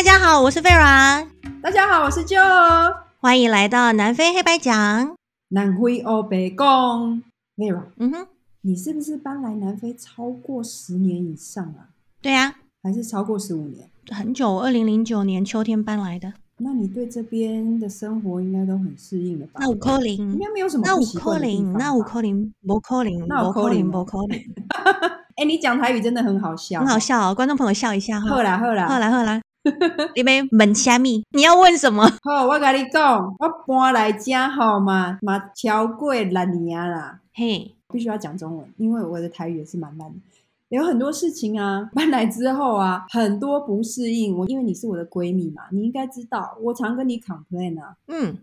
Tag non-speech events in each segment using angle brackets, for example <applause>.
大家好，我是 Vera。大家好，我是 Joe。欢迎来到南非黑白讲。南非欧白讲，Vera。嗯哼，你是不是搬来南非超过十年以上啊？对呀、啊，还是超过十五年？很久，二零零九年秋天搬来的。那你对这边的生活应该都很适应了吧？那五扣零应该没有什么那五不习惯的地方吧。那五扣零，不扣零，那五扣零，不 <laughs> 扣零。哎，你讲台语真的很好笑，很好笑哦！观众朋友笑一下哈。好啦好啦，好啦好啦。你们问虾米？你要问什么？好，我跟你讲，我搬来家好嘛，嘛超过六年啦。嘿，必须要讲中文，因为我的台语也是蛮烂的。有很多事情啊，搬来之后啊，很多不适应。我因为你是我的闺蜜嘛，你应该知道，我常跟你 complain 啊。嗯，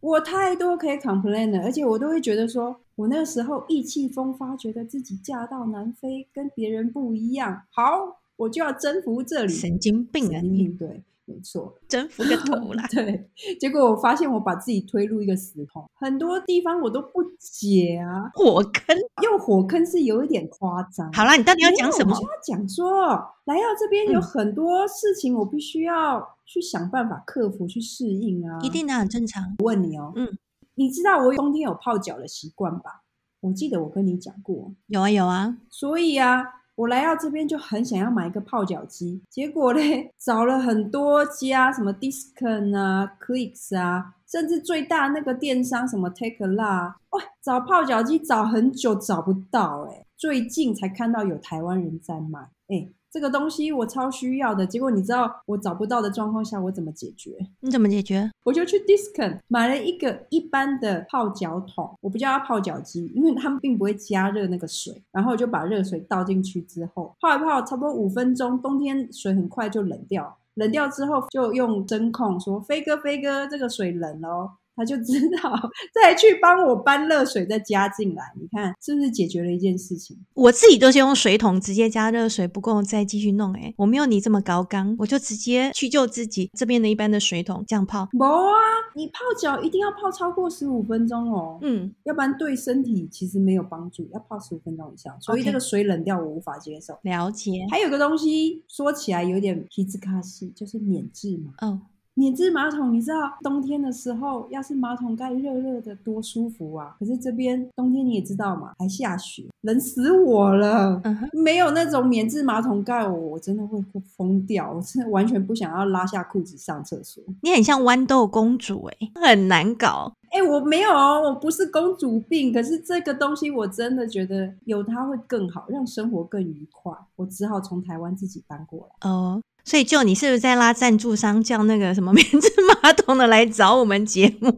我太多可以 complain 了，而且我都会觉得说，我那个时候意气风发，觉得自己嫁到南非跟别人不一样，好，我就要征服这里。神经病啊你！对。没错，征服个头啦！<laughs> 对，结果我发现我把自己推入一个死洞，很多地方我都不解啊。火坑，用火坑是有一点夸张。好啦，你到底要讲什么？我就要讲说，来到这边有很多事情，我必须要去想办法克服、去适应啊。一定的，很正常。我问你哦，嗯，你知道我冬天有泡脚的习惯吧？我记得我跟你讲过，有啊有啊。所以啊。我来到这边就很想要买一个泡脚机，结果嘞，找了很多家，什么 Discon 啊、Clicks 啊，甚至最大那个电商什么 Takealot，哇，找泡脚机找很久找不到，哎，最近才看到有台湾人在卖，哎。这个东西我超需要的，结果你知道我找不到的状况下，我怎么解决？你怎么解决？我就去 Discount 买了一个一般的泡脚桶，我不叫它泡脚机，因为他们并不会加热那个水，然后我就把热水倒进去之后泡一泡，差不多五分钟，冬天水很快就冷掉，冷掉之后就用声控说：“飞哥，飞哥，这个水冷了。”他就知道再去帮我搬热水，再加进来。你看是不是解决了一件事情？我自己都是用水桶直接加热水，不够再继续弄。哎，我没有你这么高刚，我就直接去救自己这边的一般的水桶这样泡。没啊，你泡脚一定要泡超过十五分钟哦。嗯，要不然对身体其实没有帮助。要泡十五分钟以上，所以这个水冷掉我无法接受。了解。还有个东西说起来有点皮兹卡西，就是免治嘛。哦。免治马桶，你知道冬天的时候，要是马桶盖热热的，多舒服啊！可是这边冬天你也知道嘛，还下雪，冷死我了。Uh -huh. 没有那种免治马桶盖，我我真的会疯掉，我真的完全不想要拉下裤子上厕所。你很像豌豆公主哎、欸，很难搞。哎、欸，我没有哦，我不是公主病，可是这个东西我真的觉得有它会更好，让生活更愉快。我只好从台湾自己搬过来。哦、uh.。所以，就你是不是在拉赞助商，叫那个什么 <laughs> 免治马桶的来找我们节目，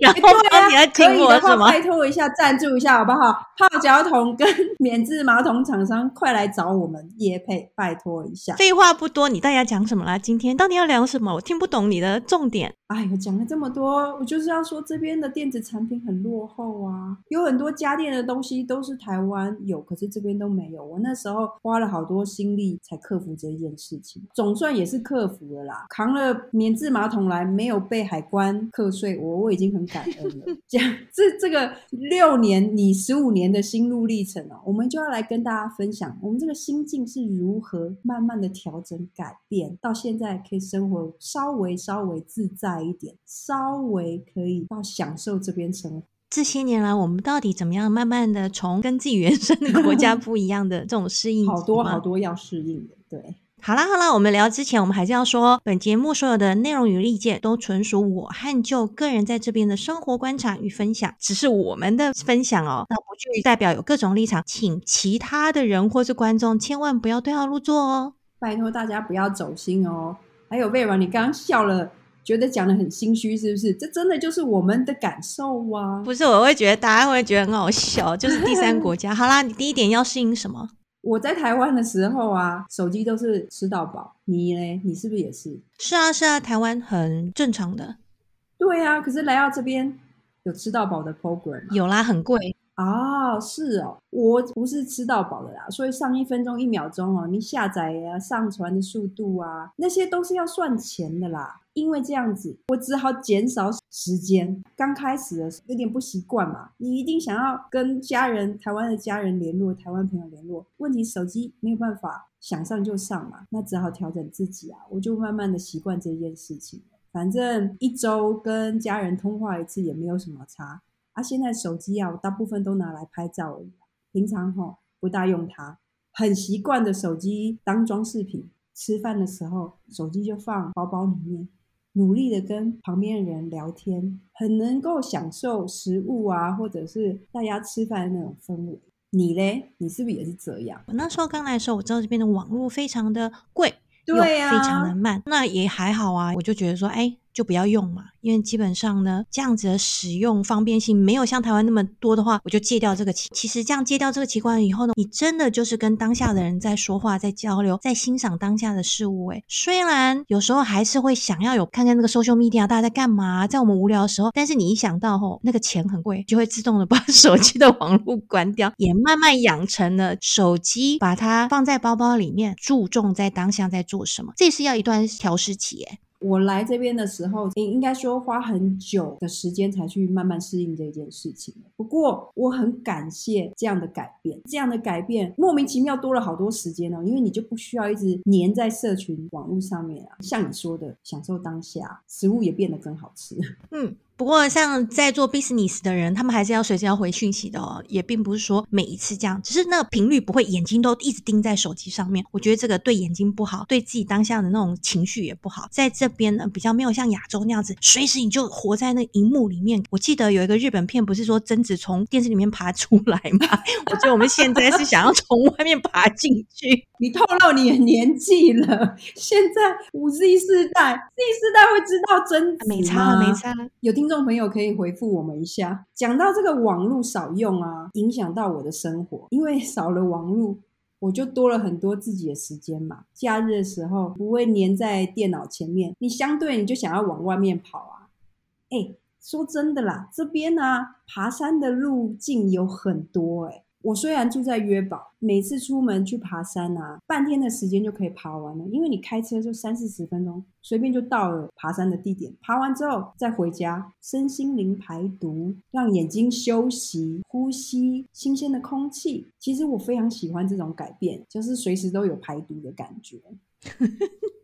然后帮你来听我什么？拜托一下，赞助一下好不好？泡脚桶跟 <laughs> 免治马桶厂商，快来找我们叶配，拜托一下。废话不多，你到底要讲什么啦？今天到底要聊什么？我听不懂你的重点。哎呦，讲了这么多，我就是要说这边的电子产品很落后啊，有很多家电的东西都是台湾有，可是这边都没有。我那时候花了好多心力才克服这一件事情，总算也是克服了啦。扛了免治马桶来，没有被海关课税，我我已经很感恩了。讲 <laughs> 这这个六年你十五年的心路历程哦，我们就要来跟大家分享，我们这个心境是如何慢慢的调整改变，到现在可以生活稍微稍微自在一点，稍微可以到享受这边生活。这些年来，我们到底怎么样慢慢的从跟自己原生的国家不一样的这种适应？<laughs> 好多好多要适应的。对，好啦好啦，我们聊之前，我们还是要说，本节目所有的内容与意见都纯属我和 Joe 个人在这边的生活观察与分享，只是我们的分享哦，那不具代表有各种立场，请其他的人或是观众千万不要对号入座哦，拜托大家不要走心哦。还有 Vera，你刚刚笑了。觉得讲的很心虚，是不是？这真的就是我们的感受啊！不是，我会觉得大家会觉得很好笑，<laughs> 就是第三国家。好啦，你第一点要适应什么？我在台湾的时候啊，手机都是吃到饱。你呢？你是不是也是？是啊，是啊，台湾很正常的。对啊，可是来到这边有吃到饱的 program 有啦，很贵。啊，是哦，我不是吃到饱的啦，所以上一分钟一秒钟哦，你下载啊、上传的速度啊，那些都是要算钱的啦。因为这样子，我只好减少时间。刚开始的时候有点不习惯嘛，你一定想要跟家人、台湾的家人联络、台湾朋友联络，问题手机没有办法想上就上嘛，那只好调整自己啊。我就慢慢的习惯这件事情，反正一周跟家人通话一次也没有什么差。啊，现在手机啊，我大部分都拿来拍照而已，平常吼不大用它，很习惯的手机当装饰品。吃饭的时候，手机就放包包里面，努力的跟旁边的人聊天，很能够享受食物啊，或者是大家吃饭的那种氛围。你嘞？你是不是也是这样？我那时候刚来的时候，我知道这边的网络非常的贵，对呀，非常的慢，那也还好啊，我就觉得说，哎。就不要用嘛，因为基本上呢，这样子的使用方便性没有像台湾那么多的话，我就戒掉这个习。其实这样戒掉这个习惯以后呢，你真的就是跟当下的人在说话，在交流，在欣赏当下的事物。诶，虽然有时候还是会想要有看看那个 social media 大家在干嘛，在我们无聊的时候，但是你一想到吼那个钱很贵，就会自动的把 <laughs> 手机的网络关掉，也慢慢养成了手机把它放在包包里面，注重在当下在做什么。这是要一段调试期，诶。我来这边的时候，你应该说花很久的时间才去慢慢适应这件事情。不过我很感谢这样的改变，这样的改变莫名其妙多了好多时间哦，因为你就不需要一直黏在社群网络上面啊。像你说的，享受当下，食物也变得更好吃。<laughs> 嗯。不过，像在做 business 的人，他们还是要随时要回讯息的哦，也并不是说每一次这样，只是那个频率不会，眼睛都一直盯在手机上面。我觉得这个对眼睛不好，对自己当下的那种情绪也不好。在这边呢，比较没有像亚洲那样子，随时你就活在那荧幕里面。我记得有一个日本片，不是说贞子从电视里面爬出来吗？<laughs> 我觉得我们现在是想要从外面爬进去。你透露你的年纪了，现在五 Z 世代，Z 世代会知道贞子吗？没差，没差，有听。听众朋友可以回复我们一下，讲到这个网络少用啊，影响到我的生活，因为少了网络，我就多了很多自己的时间嘛。假日的时候不会黏在电脑前面，你相对你就想要往外面跑啊。哎，说真的啦，这边呢、爬山的路径有很多哎、我虽然住在约堡，每次出门去爬山啊，半天的时间就可以爬完了，因为你开车就三四十分钟，随便就到了爬山的地点。爬完之后再回家，身心灵排毒，让眼睛休息，呼吸新鲜的空气。其实我非常喜欢这种改变，就是随时都有排毒的感觉。<laughs>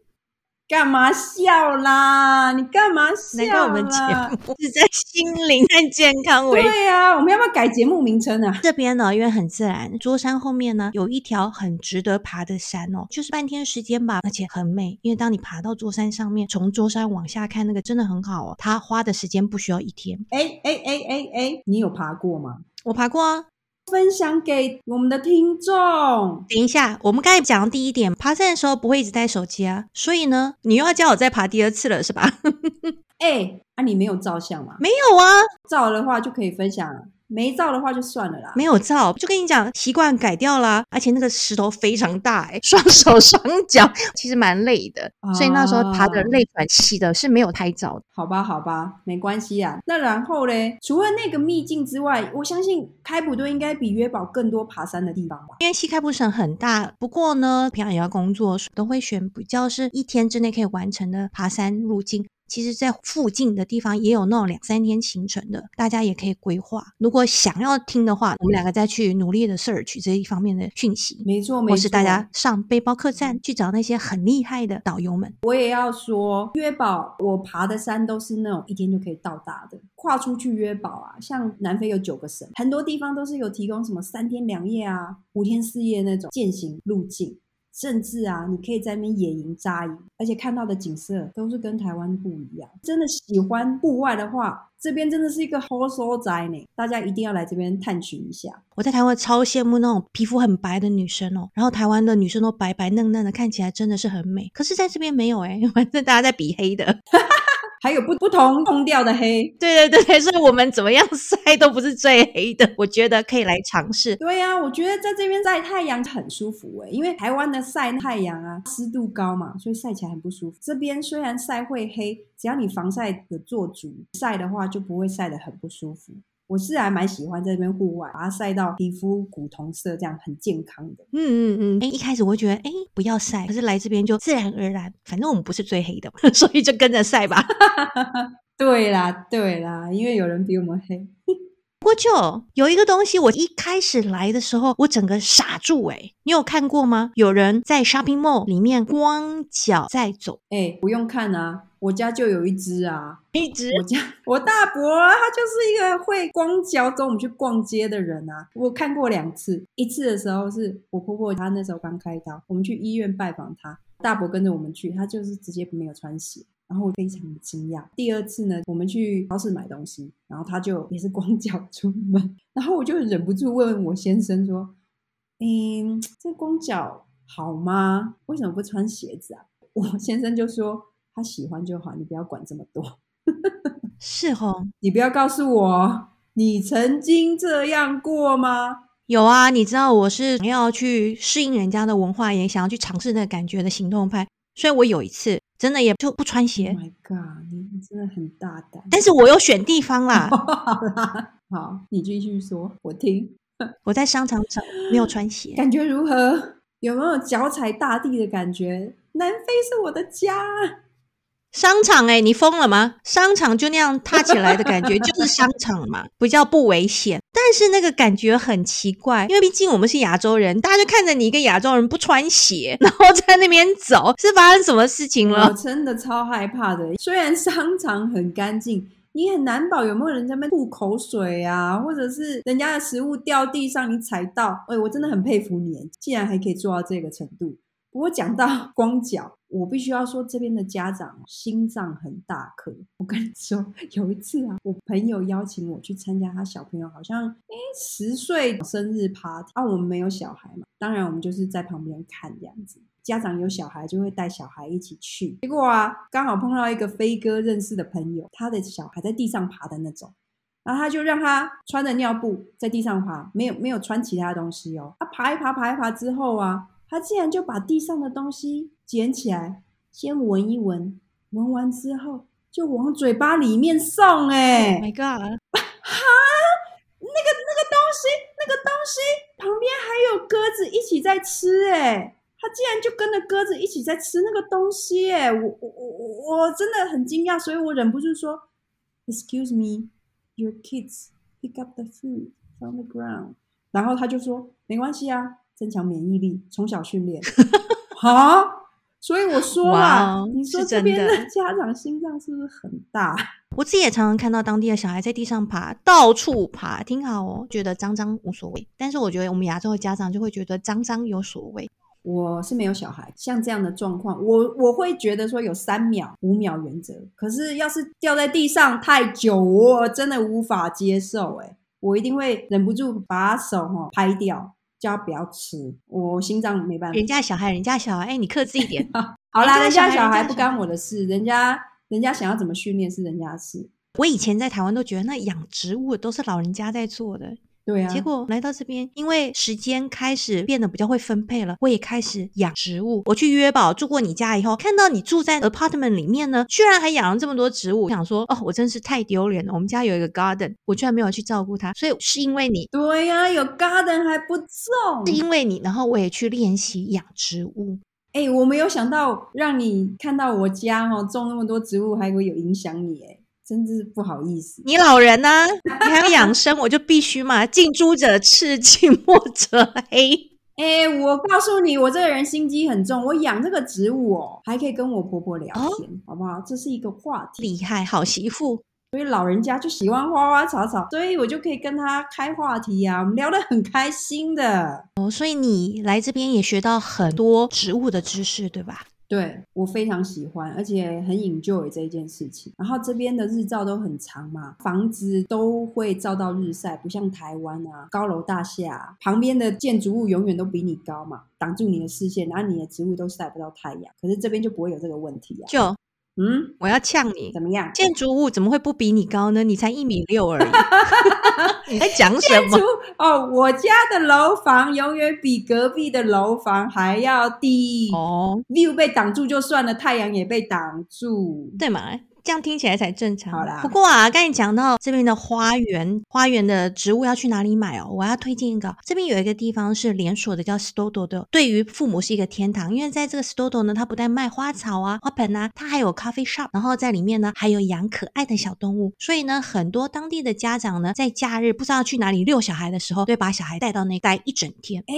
干嘛笑啦？你干嘛笑啦？难怪我们节目是在心灵和健康为。对呀、啊，我们要不要改节目名称啊？这边呢，因为很自然，桌山后面呢有一条很值得爬的山哦，就是半天时间吧，而且很美。因为当你爬到桌山上面，从桌山往下看，那个真的很好哦。它花的时间不需要一天。哎哎哎哎哎，你有爬过吗？我爬过啊。分享给我们的听众。等一下，我们刚才讲的第一点，爬山的时候不会一直带手机啊，所以呢，你又要叫我再爬第二次了，是吧？<laughs> 哎、欸，啊，你没有照相吗？没有啊，照的话就可以分享了。没照的话就算了啦，没有照就跟你讲，习惯改掉啦。而且那个石头非常大，欸，双手双脚其实蛮累的，啊，所以那时候爬的累喘气的是没有拍照的。好吧，好吧，没关系啊。那然后嘞，除了那个秘境之外，我相信开普敦应该比约堡更多爬山的地方吧？因为西开普省很大，不过呢，平常也要工作，都会选比较是一天之内可以完成的爬山路径。其实，在附近的地方也有那种两三天行程的，大家也可以规划。如果想要听的话，我们两个再去努力的 search 这一方面的讯息。没错，没错。或是大家上背包客栈去找那些很厉害的导游们。我也要说，约堡我爬的山都是那种一天就可以到达的。跨出去约堡啊，像南非有九个省，很多地方都是有提供什么三天两夜啊、五天四夜那种健行路径。甚至啊，你可以在那边野营扎营，而且看到的景色都是跟台湾不一样。真的喜欢户外的话，这边真的是一个好所在呢。大家一定要来这边探寻一下。我在台湾超羡慕那种皮肤很白的女生哦，然后台湾的女生都白白嫩嫩的，看起来真的是很美。可是在这边没有哎，<laughs> 反正大家在比黑的。还有不不同空调的黑，对对对，所以我们怎么样 <laughs> 晒都不是最黑的，我觉得可以来尝试。对呀、啊，我觉得在这边晒太阳很舒服诶，因为台湾的晒太阳啊，湿度高嘛，所以晒起来很不舒服。这边虽然晒会黑，只要你防晒的做足，晒的话就不会晒得很不舒服。我是还蛮喜欢在这边户外，把它晒到皮肤古铜色，这样很健康的。嗯嗯嗯。哎，一开始我会觉得，哎，不要晒，可是来这边就自然而然，反正我们不是最黑的嘛，<laughs> 所以就跟着晒吧。<laughs> 对啦，对啦，因为有人比我们黑。不过就有一个东西，我一开始来的时候，我整个傻住诶。你有看过吗？有人在 shopping mall 里面光脚在走。哎，不用看啊，我家就有一只啊，一只。我家我大伯他就是一个会光脚跟我们去逛街的人啊。我看过两次，一次的时候是我婆婆她那时候刚开刀，我们去医院拜访她，大伯跟着我们去，他就是直接没有穿鞋。然后我非常的惊讶。第二次呢，我们去超市买东西，然后他就也是光脚出门，然后我就忍不住问问我先生说：“嗯，这光脚好吗？为什么不穿鞋子啊？”我先生就说：“他喜欢就好，你不要管这么多。<laughs> ”是哦，你不要告诉我你曾经这样过吗？有啊，你知道我是想要去适应人家的文化，也想要去尝试那个感觉的行动派，所以我有一次。真的也就不穿鞋。Oh my god！你真的很大胆。但是我有选地方啦。<laughs> 好啦，好，你继续说，我听。我在商场上没有穿鞋，<laughs> 感觉如何？有没有脚踩大地的感觉？南非是我的家。商场哎、你疯了吗？商场就那样踏起来的感觉，<laughs> 就是商场嘛，比较不危险。但是那个感觉很奇怪，因为毕竟我们是亚洲人，大家就看着你一个亚洲人不穿鞋，<laughs> 然后在那边走，是发生什么事情了？我真的超害怕的。虽然商场很干净，你很难保有没有人在那边吐口水啊，或者是人家的食物掉地上你踩到。哎，我真的很佩服你，竟然还可以做到这个程度。不过讲到 <laughs> 光脚。我必须要说，这边的家长心脏很大颗。我跟你说，有一次啊，我朋友邀请我去参加他小朋友好像诶十岁生日 party 啊，我们没有小孩嘛，当然我们就是在旁边看这样子。家长有小孩就会带小孩一起去。结果啊，刚好碰到一个飞哥认识的朋友，他的小孩在地上爬的那种，然后他就让他穿着尿布在地上爬，没有没有穿其他东西哦。他爬一爬爬一爬之后啊，他竟然就把地上的东西。捡起来，先闻一闻，闻完之后就往嘴巴里面送。哎，Oh my God！哈，那个那个东西，那个东西旁边还有鸽子一起在吃。哎，他竟然就跟着鸽子一起在吃那个东西。哎，我我我我真的很惊讶，所以我忍不住说：“Excuse me, your kids pick up the food from the ground。”然后他就说：“没关系啊，增强免疫力，从小训练。<laughs> ”好。所以我说啊你说这边的家长心脏是不是很大？<laughs> 我自己也常常看到当地的小孩在地上爬，到处爬，挺好哦。觉得脏脏无所谓，但是我觉得我们亚洲的家长就会觉得脏脏有所谓。我是没有小孩，像这样的状况，我我会觉得说有三秒、五秒原则。可是要是掉在地上太久，我真的无法接受。哎，我一定会忍不住把手哈拍掉。叫他不要吃，我心脏没办法。人家小孩，人家小孩，哎，你克制一点。<laughs> 好啦，人家小孩不干我的事，人家人家想要怎么训练是人家的事。我以前在台湾都觉得那养植物都是老人家在做的。对啊，结果来到这边，因为时间开始变得比较会分配了，我也开始养植物。我去约堡住过你家以后，看到你住在 apartment 里面呢，居然还养了这么多植物，我想说哦，我真是太丢脸了。我们家有一个 garden，我居然没有去照顾它，所以是因为你。对呀、啊，有 garden 还不种，是因为你，然后我也去练习养植物。哎、欸，我没有想到让你看到我家哦种那么多植物，还会有影响你哎。真是不好意思，你老人呢、啊？你还要养生，我就必须嘛。近朱者赤，近墨者黑。哎、欸，我告诉你，我这个人心机很重。我养这个植物哦，还可以跟我婆婆聊天，哦、好不好？这是一个话题。厉害，好媳妇。所以老人家就喜欢花花草草，所以我就可以跟他开话题呀、啊，我们聊得很开心的。哦，所以你来这边也学到很多植物的知识，对吧？对，我非常喜欢，而且很 enjoy 这一件事情。然后这边的日照都很长嘛，房子都会照到日晒，不像台湾啊，高楼大厦，旁边的建筑物永远都比你高嘛，挡住你的视线，然后你的植物都晒不到太阳。可是这边就不会有这个问题啊。就。嗯，我要呛你，怎么样？建筑物怎么会不比你高呢？你才一米六而已，你 <laughs> 在讲什么？哦，我家的楼房永远比隔壁的楼房还要低哦。view 被挡住就算了，太阳也被挡住，对嘛？这样听起来才正常。好啦，不过啊，刚才讲到这边的花园，花园的植物要去哪里买哦？我要推荐一个，这边有一个地方是连锁的，叫 Stodo 的，对于父母是一个天堂，因为在这个 Stodo 呢，它不但卖花草啊、花盆啊，它还有 coffee shop，然后在里面呢还有养可爱的小动物，所以呢，很多当地的家长呢，在假日不知道去哪里遛小孩的时候，对，把小孩带到那待一整天。哎，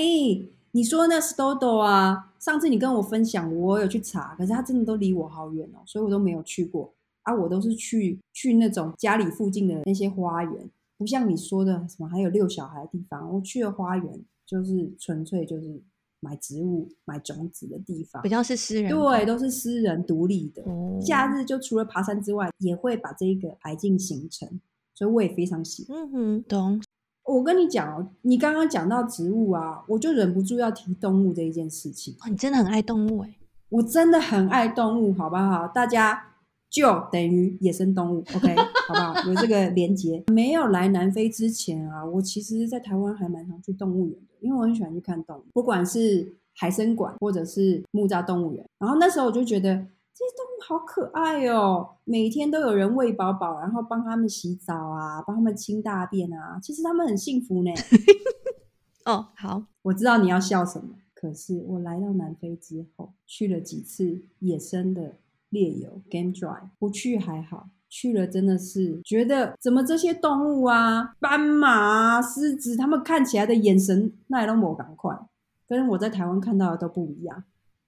你说那 Stodo 啊？上次你跟我分享，我有去查，可是它真的都离我好远哦，所以我都没有去过啊。我都是去去那种家里附近的那些花园，不像你说的什么还有遛小孩的地方。我去了花园就是纯粹就是买植物、买种子的地方，比较是私人，对，都是私人独立的。哦，假日就除了爬山之外，也会把这个排进行程，所以我也非常喜欢。嗯哼，懂。我跟你讲哦，你刚刚讲到植物啊，我就忍不住要提动物这一件事情。哦，你真的很爱动物诶。我真的很爱动物，好不好？大家就等于野生动物，OK，<laughs> 好不好？有这个连结。没有来南非之前啊，我其实在台湾还蛮常去动物园的，因为我很喜欢去看动物，不管是海生馆或者是木栅动物园。然后那时候我就觉得。这些动物好可爱哦，每天都有人喂饱饱，然后帮他们洗澡啊，帮他们清大便啊，其实他们很幸福呢。哦，好，我知道你要笑什么，可是我来到南非之后，去了几次野生的猎游 game drive，不去还好，去了真的是觉得怎么这些动物啊，斑马啊、狮子，他们看起来的眼神那也都没赶快，跟我在台湾看到的都不一样。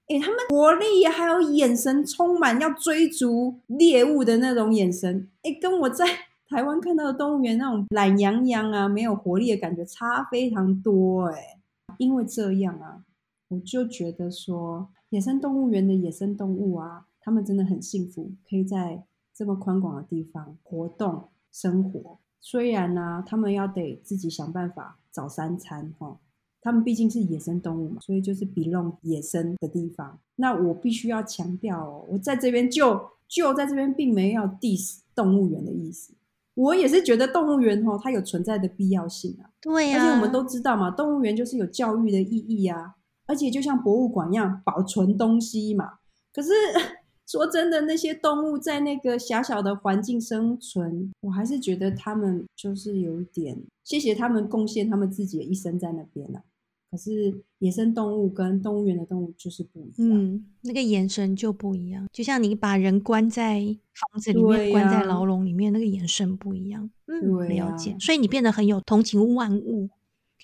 哎，他们活力还有眼神充满要追逐猎物的那种眼神，哎，跟我在 <laughs> 台湾看到的动物园那种懒洋洋啊、没有活力的感觉差非常多。哎，因为这样啊，我就觉得说，野生动物园的野生动物啊，他们真的很幸福，可以在这么宽广的地方活动生活。虽然呢、啊，他们要得自己想办法找三餐，哈。他们毕竟是野生动物嘛，所以就是 belong 野生的地方。那我必须要强调哦，我在这边就就在这边，并没有 diss 动物园的意思。我也是觉得动物园哦，它有存在的必要性啊。对呀、啊，而且我们都知道嘛，动物园就是有教育的意义啊，而且就像博物馆一样保存东西嘛。可是说真的，那些动物在那个狭小的环境生存，我还是觉得他们就是有一点，谢谢他们贡献他们自己的一生在那边啊。可是野生动物跟动物园的动物就是不一样，嗯，那个眼神就不一样，就像你把人关在房子里面，关在牢笼里面，那个眼神不一样，嗯，了解。所以你变得很有同情万物，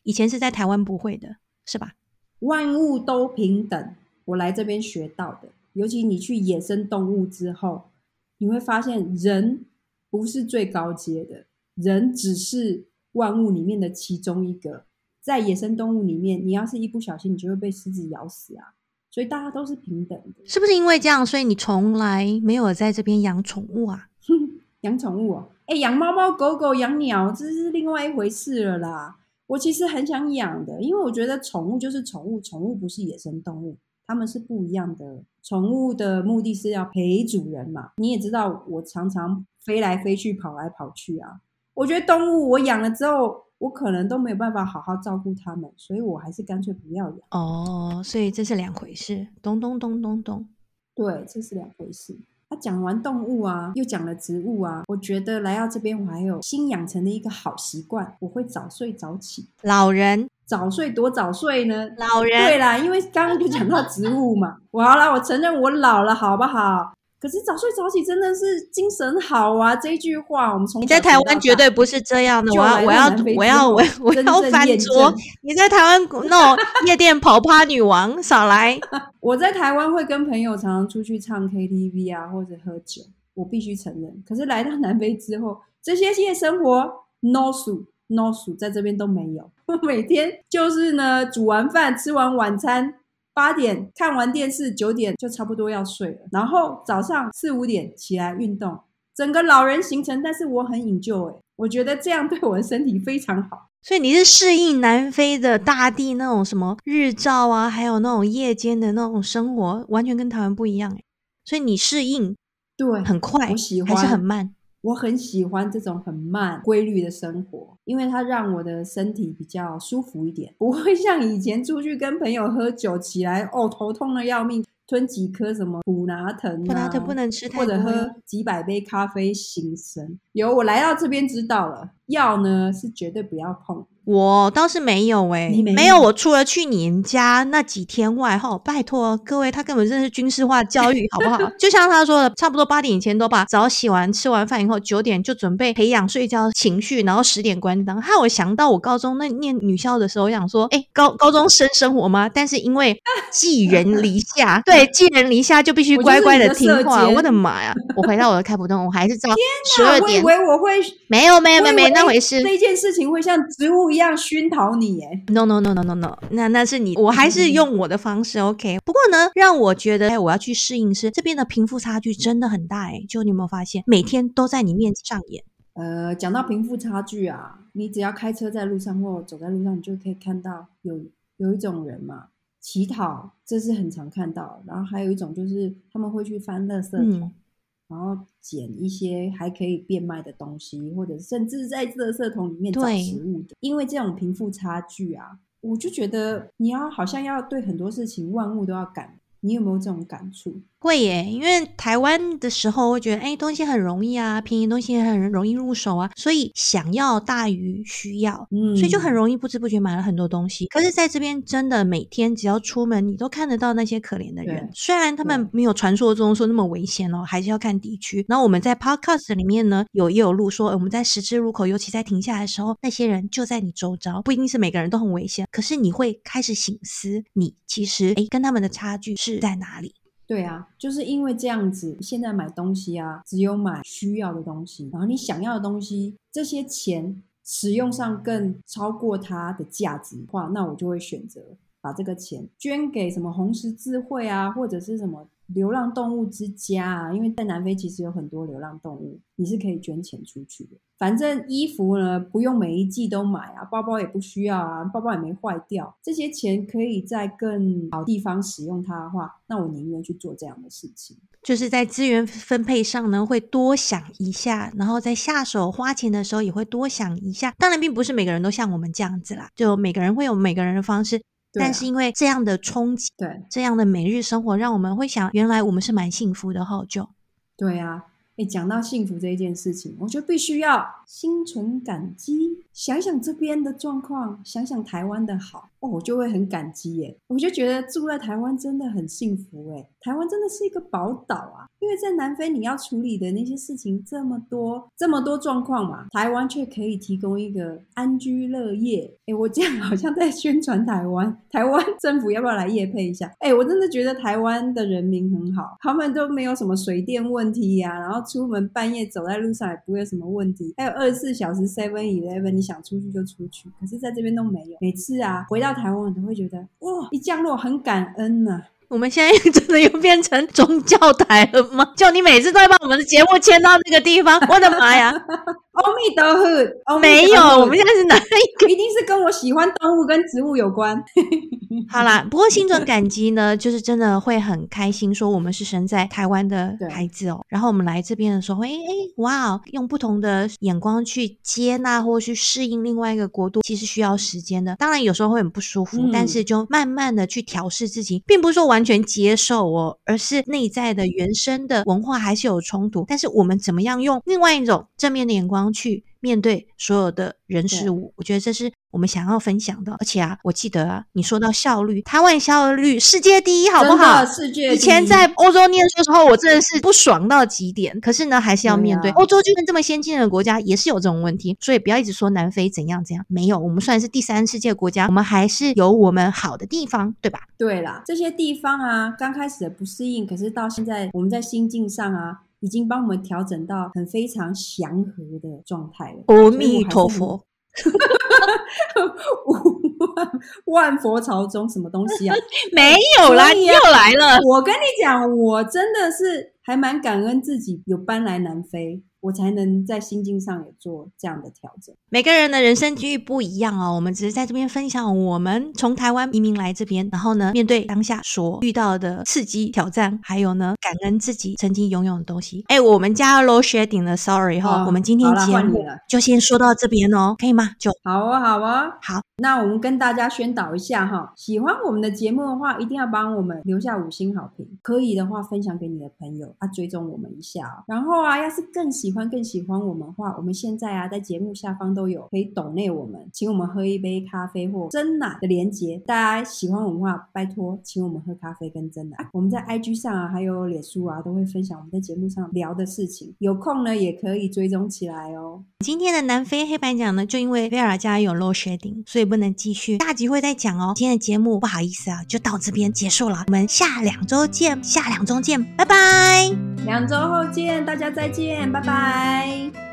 以前是在台湾不会的，是吧？万物都平等，我来这边学到的，尤其你去野生动物之后，你会发现人不是最高阶的，人只是万物里面的其中一个。在野生动物里面，你要是一不小心，你就会被狮子咬死啊！所以大家都是平等的，是不是因为这样，所以你从来没有在这边养宠物啊？<laughs> 养宠物哦，哎，养猫猫狗狗、养鸟，这是另外一回事了啦。我其实很想养的，因为我觉得宠物就是宠物，宠物不是野生动物，它们是不一样的。宠物的目的是要陪主人嘛。你也知道，我常常飞来飞去、跑来跑去啊。我觉得动物我养了之后。我可能都没有办法好好照顾它们，所以我还是干脆不要养。哦，所以这是两回事。咚咚咚咚咚，对，这是两回事。他、啊、讲完动物啊，又讲了植物啊。我觉得来到这边，我还有新养成的一个好习惯，我会早睡早起。老人早睡多早睡呢？老人对啦，因为刚刚就讲到植物嘛。<laughs> 我好啦，我承认我老了，好不好？可是早睡早起真的是精神好啊！这一句话我们从你在台湾绝对不是这样的。我要我要我要我我要翻桌！你在台湾 <laughs> 那种夜店跑趴女王少来！<laughs> 我在台湾会跟朋友常常出去唱 KTV 啊，或者喝酒，我必须承认。可是来到南非之后，这些夜生活 no 数 no 数在这边都没有。我 <laughs> 每天就是呢，煮完饭吃完晚餐。八点看完电视，九点就差不多要睡了。然后早上四五点起来运动，整个老人行程。但是我很 enjoy，我觉得这样对我的身体非常好。所以你是适应南非的大地那种什么日照啊，还有那种夜间的那种生活，完全跟台湾不一样。所以你适应对很快，我喜欢还是很慢？我很喜欢这种很慢、规律的生活，因为它让我的身体比较舒服一点，不会像以前出去跟朋友喝酒起来哦，头痛的要命，吞几颗什么普拿疼啊，普拿疼不能吃太多，或者喝几百杯咖啡醒神。有，我来到这边知道了，药呢是绝对不要碰。我倒是没有诶、欸、没，没有。我除了去你们家那几天外，后拜托各位，他根本就是军事化教育，好不好？<laughs> 就像他说的，差不多八点以前都把澡洗完，吃完饭以后九点就准备培养睡觉情绪，然后十点关灯。害我想到我高中那念女校的时候，我想说，哎，高高中生生活吗？但是因为寄人篱下，<laughs> 对，寄人篱下就必须乖乖的听话。我，我的妈呀！我回到我的开普敦，我还是照十二点。我以为我会没有没有没有没那回事，那件事情会像植物一样。这样熏陶你耶，no no no no no no，那那是你，我还是用我的方式，<laughs> OK。不过呢，让我觉得哎，我要去适应是这边的贫富差距真的很大哎，就你有没有发现，每天都在你面前上演？呃，讲到贫富差距啊，你只要开车在路上或走在路上，你就可以看到有有一种人嘛，乞讨，这是很常看到。然后还有一种就是他们会去翻垃圾桶。嗯然后捡一些还可以变卖的东西，或者甚至在垃圾桶里面找食物的。因为这种贫富差距啊，我就觉得你要好像要对很多事情万物都要感，你有没有这种感触？会耶，因为台湾的时候会觉得，哎，东西很容易啊，便宜东西也很容易入手啊，所以想要大于需要，嗯，所以就很容易不知不觉买了很多东西。可是在这边，真的每天只要出门，你都看得到那些可怜的人。虽然他们没有传说中说那么危险哦，还是要看地区。然后我们在 Podcast 里面呢，有也有录说，我们在十字路口，尤其在停下来的时候，那些人就在你周遭，不一定是每个人都很危险，可是你会开始醒思，你其实哎，跟他们的差距是在哪里？对啊，就是因为这样子，现在买东西啊，只有买需要的东西，然后你想要的东西，这些钱使用上更超过它的价值的话，那我就会选择把这个钱捐给什么红十字会啊，或者是什么。流浪动物之家啊，因为在南非其实有很多流浪动物，你是可以捐钱出去的。反正衣服呢，不用每一季都买啊，包包也不需要啊，包包也没坏掉。这些钱可以在更好地方使用它的话，那我宁愿去做这样的事情。就是在资源分配上呢，会多想一下，然后在下手花钱的时候也会多想一下。当然，并不是每个人都像我们这样子啦，就每个人会有每个人的方式。但是因为这样的冲击，对这样的每日生活，让我们会想，原来我们是蛮幸福的哈，就对啊。哎，讲到幸福这一件事情，我就必须要心存感激，想想这边的状况，想想台湾的好，哦，我就会很感激耶。我就觉得住在台湾真的很幸福哎，台湾真的是一个宝岛啊。因为在南非你要处理的那些事情这么多，这么多状况嘛，台湾却可以提供一个安居乐业。哎，我这样好像在宣传台湾，台湾政府要不要来夜配一下？哎，我真的觉得台湾的人民很好，他们都没有什么水电问题呀，然后。出门半夜走在路上也不会有什么问题，还有二十四小时 Seven Eleven，你想出去就出去。可是在这边都没有。每次啊回到到台湾，我都会觉得哇，一降落很感恩呢、我们现在 <laughs> 真的又变成宗教台了吗？就你每次都要把我们的节目迁到那个地方，我的妈呀！阿弥陀佛，没有，我们现在是哪一个？一定是跟我喜欢动物跟植物有关。<laughs> 好啦，不过心存感激呢，就是真的会很开心，说我们是生在台湾的孩子哦。然后我们来这边的时候，哎哎，哇，用不同的眼光去接纳或去适应另外一个国度，其实需要时间的。当然有时候会很不舒服，嗯、但是就慢慢的去调试自己，并不是说完全接受哦，而是内在的原生的文化还是有冲突。但是我们怎么样用另外一种正面的眼光去面对所有的人事物，我觉得这是我们想要分享的。而且啊，我记得啊，你说到效率，台湾效率世界第一，好不好？世界。以前在欧洲念书的时候，我真的是不爽到极点。可是呢，还是要面对。欧洲就跟这么先进的国家，也是有这种问题。所以不要一直说南非怎样怎样，没有，我们算是第三世界国家，我们还是有我们好的地方，对吧？对啦，这些地方啊，刚开始的不适应，可是到现在我们在心境上啊。已经帮我们调整到很非常祥和的状态了。阿弥陀佛，<laughs> 万万佛朝宗，什么东西啊？<laughs> 没有啦，你又来了。我跟你讲，我真的是还蛮感恩自己有搬来南非。我才能在心境上也做这样的调整。每个人的人生机遇不一样哦，我们只是在这边分享我们从台湾移民来这边，然后呢，面对当下所遇到的刺激挑战，还有呢，感恩自己曾经拥有的东西。哎，我们家 load shedding 了，sorry 哈、哦，我们今天节目就先说到这边哦，可以吗？就好啊、哦，好啊、哦，好。那我们跟大家宣导一下哈，喜欢我们的节目的话，一定要帮我们留下五星好评，可以的话分享给你的朋友啊，追踪我们一下哦。然后啊，要是更喜欢更喜欢我们的话，我们现在啊在节目下方都有可以抖内我们，请我们喝一杯咖啡或珍奶的连接。大家喜欢我们的话，拜托请我们喝咖啡跟珍奶。我们在 IG 上啊，还有脸书啊，都会分享我们在节目上聊的事情，有空呢也可以追踪起来哦。今天的南非黑白奖呢，就因为菲尔家有 load shedding，所以。不能继续，下集会再讲哦。今天的节目不好意思啊，就到这边结束了。我们下两周见，下两周见，拜拜。两周后见，大家再见，拜拜拜。